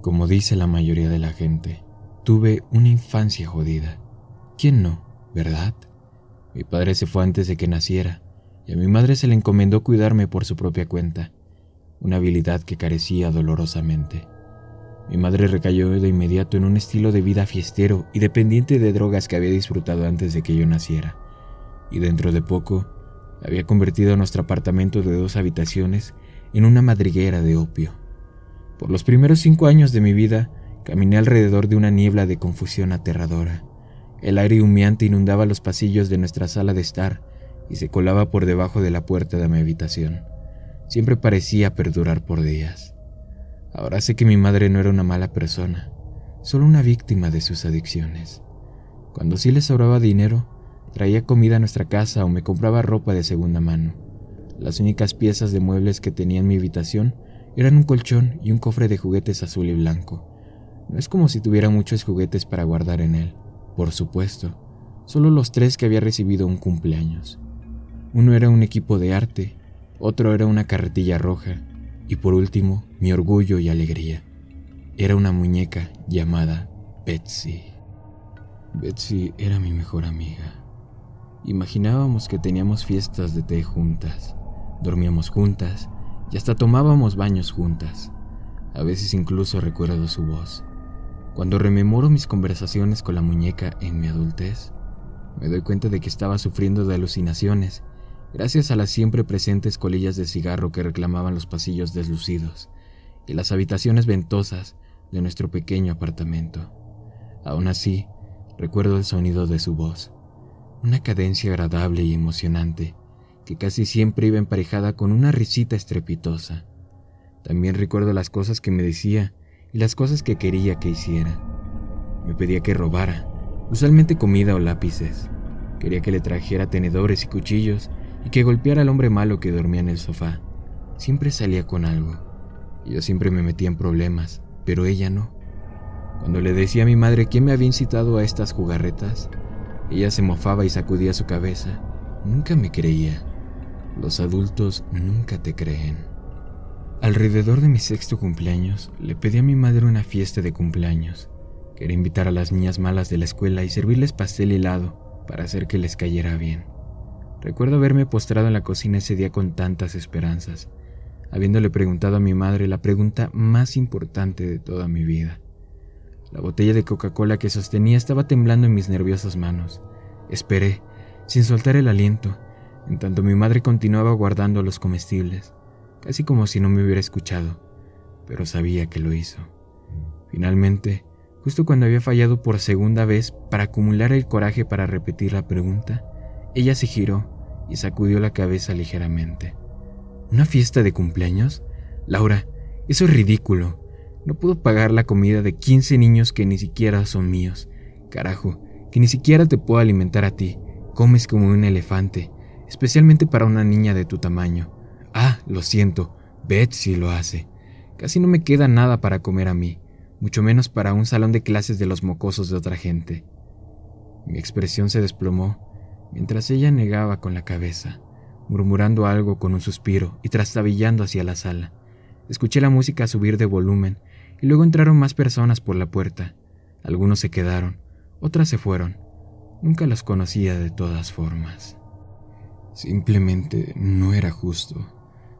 Como dice la mayoría de la gente, tuve una infancia jodida. ¿Quién no, verdad? Mi padre se fue antes de que naciera y a mi madre se le encomendó cuidarme por su propia cuenta, una habilidad que carecía dolorosamente. Mi madre recayó de inmediato en un estilo de vida fiestero y dependiente de drogas que había disfrutado antes de que yo naciera, y dentro de poco había convertido nuestro apartamento de dos habitaciones en una madriguera de opio. Por los primeros cinco años de mi vida, caminé alrededor de una niebla de confusión aterradora. El aire humeante inundaba los pasillos de nuestra sala de estar y se colaba por debajo de la puerta de mi habitación. Siempre parecía perdurar por días. Ahora sé que mi madre no era una mala persona, solo una víctima de sus adicciones. Cuando sí le sobraba dinero, traía comida a nuestra casa o me compraba ropa de segunda mano. Las únicas piezas de muebles que tenía en mi habitación eran un colchón y un cofre de juguetes azul y blanco. No es como si tuviera muchos juguetes para guardar en él, por supuesto, solo los tres que había recibido un cumpleaños. Uno era un equipo de arte, otro era una carretilla roja y por último mi orgullo y alegría. Era una muñeca llamada Betsy. Betsy era mi mejor amiga. Imaginábamos que teníamos fiestas de té juntas, dormíamos juntas y hasta tomábamos baños juntas. A veces incluso recuerdo su voz. Cuando rememoro mis conversaciones con la muñeca en mi adultez, me doy cuenta de que estaba sufriendo de alucinaciones, gracias a las siempre presentes colillas de cigarro que reclamaban los pasillos deslucidos y las habitaciones ventosas de nuestro pequeño apartamento. Aún así, recuerdo el sonido de su voz, una cadencia agradable y emocionante que casi siempre iba emparejada con una risita estrepitosa. También recuerdo las cosas que me decía y las cosas que quería que hiciera. Me pedía que robara, usualmente comida o lápices. Quería que le trajera tenedores y cuchillos y que golpeara al hombre malo que dormía en el sofá. Siempre salía con algo. Yo siempre me metía en problemas, pero ella no. Cuando le decía a mi madre quién me había incitado a estas jugarretas, ella se mofaba y sacudía su cabeza. Nunca me creía. Los adultos nunca te creen. Alrededor de mi sexto cumpleaños, le pedí a mi madre una fiesta de cumpleaños. Quería invitar a las niñas malas de la escuela y servirles pastel helado para hacer que les cayera bien. Recuerdo haberme postrado en la cocina ese día con tantas esperanzas, habiéndole preguntado a mi madre la pregunta más importante de toda mi vida. La botella de Coca-Cola que sostenía estaba temblando en mis nerviosas manos. Esperé, sin soltar el aliento, en tanto mi madre continuaba guardando los comestibles, casi como si no me hubiera escuchado, pero sabía que lo hizo. Finalmente, justo cuando había fallado por segunda vez para acumular el coraje para repetir la pregunta, ella se giró y sacudió la cabeza ligeramente. ¿Una fiesta de cumpleaños? Laura, eso es ridículo. No puedo pagar la comida de 15 niños que ni siquiera son míos. Carajo, que ni siquiera te puedo alimentar a ti. Comes como un elefante, especialmente para una niña de tu tamaño. Ah, lo siento, Betsy lo hace. Casi no me queda nada para comer a mí, mucho menos para un salón de clases de los mocosos de otra gente. Mi expresión se desplomó mientras ella negaba con la cabeza, murmurando algo con un suspiro y trastabillando hacia la sala. Escuché la música subir de volumen y luego entraron más personas por la puerta. Algunos se quedaron, otras se fueron. Nunca las conocía de todas formas. Simplemente no era justo.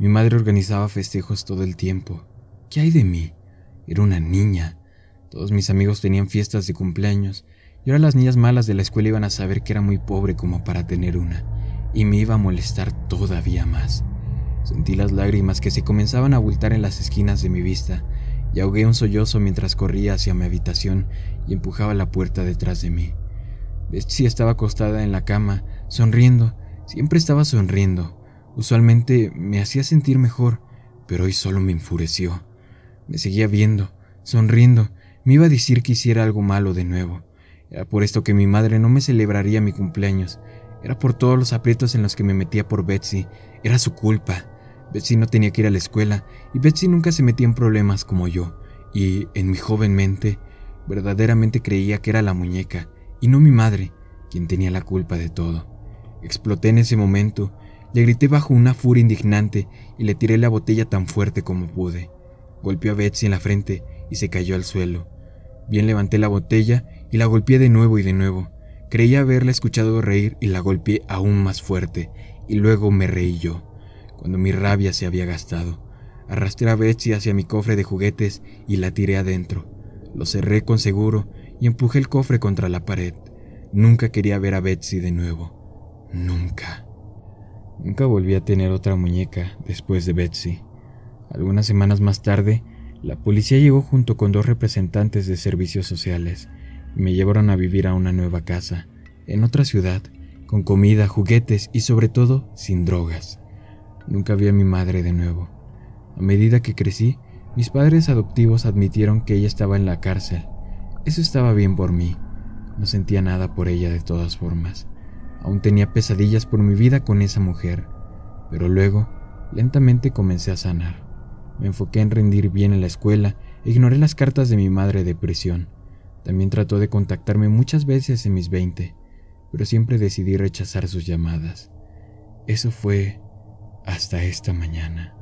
Mi madre organizaba festejos todo el tiempo. ¿Qué hay de mí? Era una niña. Todos mis amigos tenían fiestas de cumpleaños y ahora las niñas malas de la escuela iban a saber que era muy pobre como para tener una, y me iba a molestar todavía más. Sentí las lágrimas que se comenzaban a abultar en las esquinas de mi vista y ahogué un sollozo mientras corría hacia mi habitación y empujaba la puerta detrás de mí. Betsy estaba acostada en la cama, sonriendo, siempre estaba sonriendo. Usualmente me hacía sentir mejor, pero hoy solo me enfureció. Me seguía viendo, sonriendo, me iba a decir que hiciera algo malo de nuevo. Era por esto que mi madre no me celebraría mi cumpleaños. Era por todos los aprietos en los que me metía por Betsy. Era su culpa. Betsy no tenía que ir a la escuela y Betsy nunca se metía en problemas como yo. Y en mi joven mente, verdaderamente creía que era la muñeca y no mi madre quien tenía la culpa de todo. Exploté en ese momento, le grité bajo una furia indignante y le tiré la botella tan fuerte como pude. Golpeó a Betsy en la frente y se cayó al suelo. Bien levanté la botella y la golpeé de nuevo y de nuevo. Creía haberla escuchado reír y la golpeé aún más fuerte, y luego me reí yo, cuando mi rabia se había gastado. Arrastré a Betsy hacia mi cofre de juguetes y la tiré adentro. Lo cerré con seguro y empujé el cofre contra la pared. Nunca quería ver a Betsy de nuevo. Nunca. Nunca volví a tener otra muñeca después de Betsy. Algunas semanas más tarde, la policía llegó junto con dos representantes de servicios sociales y me llevaron a vivir a una nueva casa, en otra ciudad, con comida, juguetes y sobre todo sin drogas. Nunca vi a mi madre de nuevo. A medida que crecí, mis padres adoptivos admitieron que ella estaba en la cárcel. Eso estaba bien por mí. No sentía nada por ella de todas formas. Aún tenía pesadillas por mi vida con esa mujer. Pero luego, lentamente comencé a sanar. Me enfoqué en rendir bien en la escuela e ignoré las cartas de mi madre de prisión. También trató de contactarme muchas veces en mis veinte, pero siempre decidí rechazar sus llamadas. Eso fue hasta esta mañana.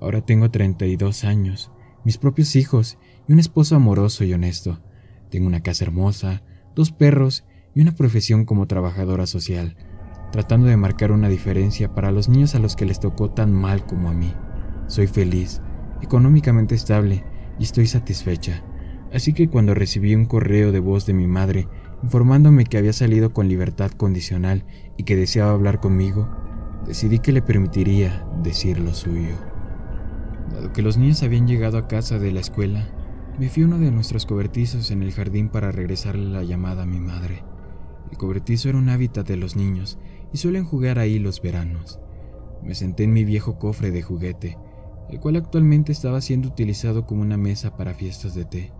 Ahora tengo 32 años, mis propios hijos y un esposo amoroso y honesto. Tengo una casa hermosa, dos perros y una profesión como trabajadora social, tratando de marcar una diferencia para los niños a los que les tocó tan mal como a mí. Soy feliz, económicamente estable y estoy satisfecha. Así que cuando recibí un correo de voz de mi madre informándome que había salido con libertad condicional y que deseaba hablar conmigo, decidí que le permitiría decir lo suyo. Dado que los niños habían llegado a casa de la escuela, me fui a uno de nuestros cobertizos en el jardín para regresarle la llamada a mi madre. El cobertizo era un hábitat de los niños y suelen jugar ahí los veranos. Me senté en mi viejo cofre de juguete, el cual actualmente estaba siendo utilizado como una mesa para fiestas de té,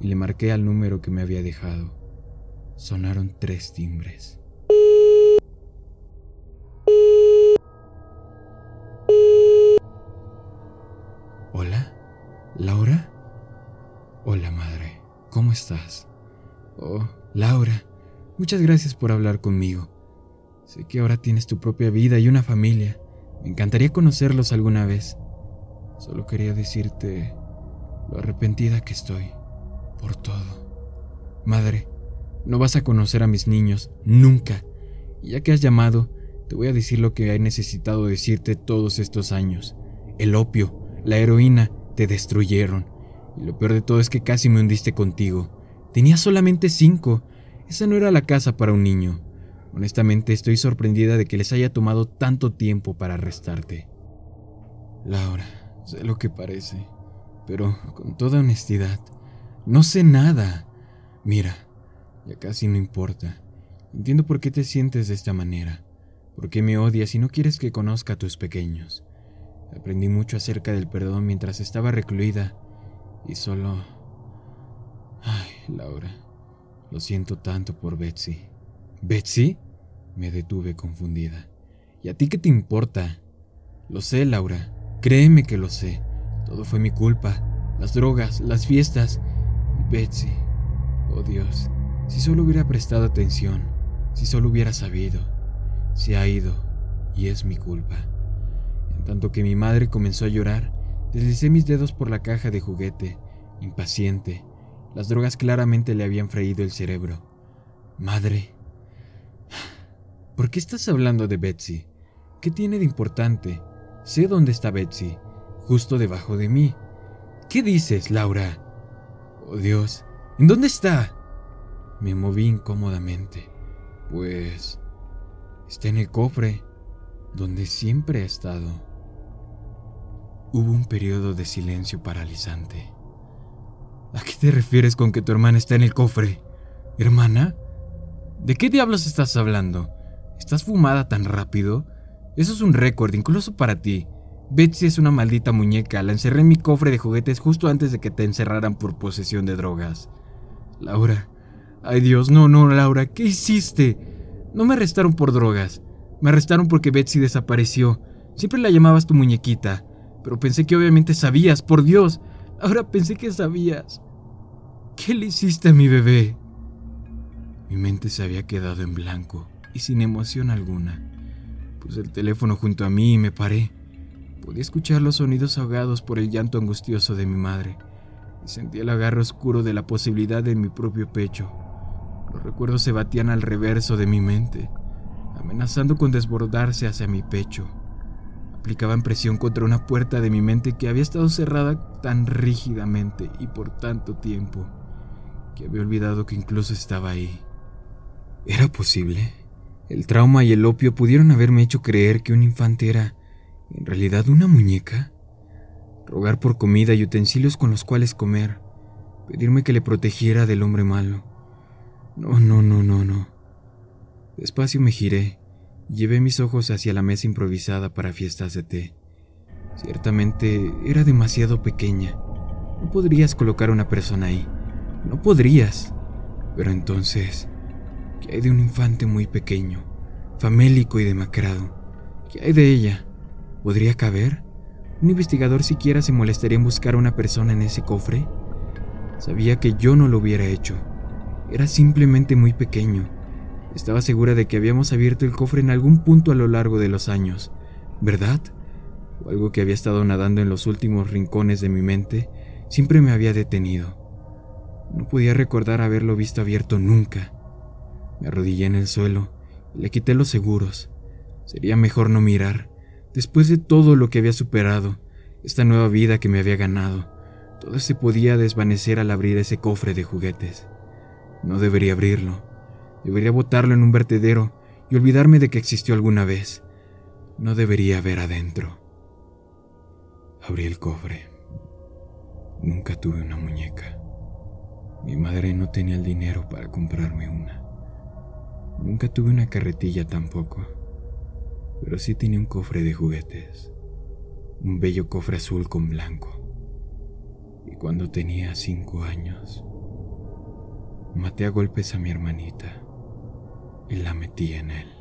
y le marqué al número que me había dejado. Sonaron tres timbres. Hola, Laura. Hola, madre. ¿Cómo estás? Oh, Laura, muchas gracias por hablar conmigo. Sé que ahora tienes tu propia vida y una familia. Me encantaría conocerlos alguna vez. Solo quería decirte lo arrepentida que estoy por todo. Madre, no vas a conocer a mis niños nunca. Y ya que has llamado, te voy a decir lo que he necesitado decirte todos estos años. El opio, la heroína, te destruyeron. Y lo peor de todo es que casi me hundiste contigo. Tenía solamente cinco. Esa no era la casa para un niño. Honestamente estoy sorprendida de que les haya tomado tanto tiempo para arrestarte. Laura, sé lo que parece, pero con toda honestidad, no sé nada. Mira, ya casi no importa. Entiendo por qué te sientes de esta manera, por qué me odias y no quieres que conozca a tus pequeños. Aprendí mucho acerca del perdón mientras estaba recluida y solo... Ay, Laura, lo siento tanto por Betsy. ¿Betsy? Me detuve confundida. ¿Y a ti qué te importa? Lo sé, Laura. Créeme que lo sé. Todo fue mi culpa. Las drogas, las fiestas. Y Betsy. Oh Dios, si solo hubiera prestado atención, si solo hubiera sabido. Se ha ido y es mi culpa. En tanto que mi madre comenzó a llorar, deslicé mis dedos por la caja de juguete, impaciente. Las drogas claramente le habían freído el cerebro. Madre, ¿por qué estás hablando de Betsy? ¿Qué tiene de importante? Sé dónde está Betsy, justo debajo de mí. ¿Qué dices, Laura? Oh Dios, ¿en dónde está? Me moví incómodamente. Pues... Está en el cofre, donde siempre ha estado. Hubo un periodo de silencio paralizante. ¿A qué te refieres con que tu hermana está en el cofre? ¿Hermana? ¿De qué diablos estás hablando? ¿Estás fumada tan rápido? Eso es un récord, incluso para ti. Betsy es una maldita muñeca. La encerré en mi cofre de juguetes justo antes de que te encerraran por posesión de drogas. Laura. Ay Dios, no, no, Laura, ¿qué hiciste? No me arrestaron por drogas. Me arrestaron porque Betsy desapareció. Siempre la llamabas tu muñequita. Pero pensé que obviamente sabías, por Dios. Ahora pensé que sabías. ¿Qué le hiciste a mi bebé? Mi mente se había quedado en blanco y sin emoción alguna. Puse el teléfono junto a mí y me paré. Podía escuchar los sonidos ahogados por el llanto angustioso de mi madre. y sentí el agarre oscuro de la posibilidad en mi propio pecho. Los recuerdos se batían al reverso de mi mente, amenazando con desbordarse hacia mi pecho. Aplicaban presión contra una puerta de mi mente que había estado cerrada tan rígidamente y por tanto tiempo que había olvidado que incluso estaba ahí. ¿Era posible? El trauma y el opio pudieron haberme hecho creer que un infante era, en realidad, una muñeca. Rogar por comida y utensilios con los cuales comer. Pedirme que le protegiera del hombre malo. No, no, no, no, no. Despacio me giré llevé mis ojos hacia la mesa improvisada para fiestas de té. Ciertamente era demasiado pequeña. No podrías colocar una persona ahí. No podrías. Pero entonces, ¿qué hay de un infante muy pequeño, famélico y demacrado? ¿Qué hay de ella? ¿Podría caber? ¿Un investigador siquiera se molestaría en buscar a una persona en ese cofre? Sabía que yo no lo hubiera hecho. Era simplemente muy pequeño. Estaba segura de que habíamos abierto el cofre en algún punto a lo largo de los años, ¿verdad? O algo que había estado nadando en los últimos rincones de mi mente siempre me había detenido. No podía recordar haberlo visto abierto nunca. Me arrodillé en el suelo y le quité los seguros. Sería mejor no mirar. Después de todo lo que había superado, esta nueva vida que me había ganado, todo se podía desvanecer al abrir ese cofre de juguetes. No debería abrirlo. Debería botarlo en un vertedero y olvidarme de que existió alguna vez. No debería ver adentro. Abrí el cofre. Nunca tuve una muñeca. Mi madre no tenía el dinero para comprarme una. Nunca tuve una carretilla tampoco, pero sí tenía un cofre de juguetes, un bello cofre azul con blanco. Y cuando tenía cinco años, maté a golpes a mi hermanita y la metí en él.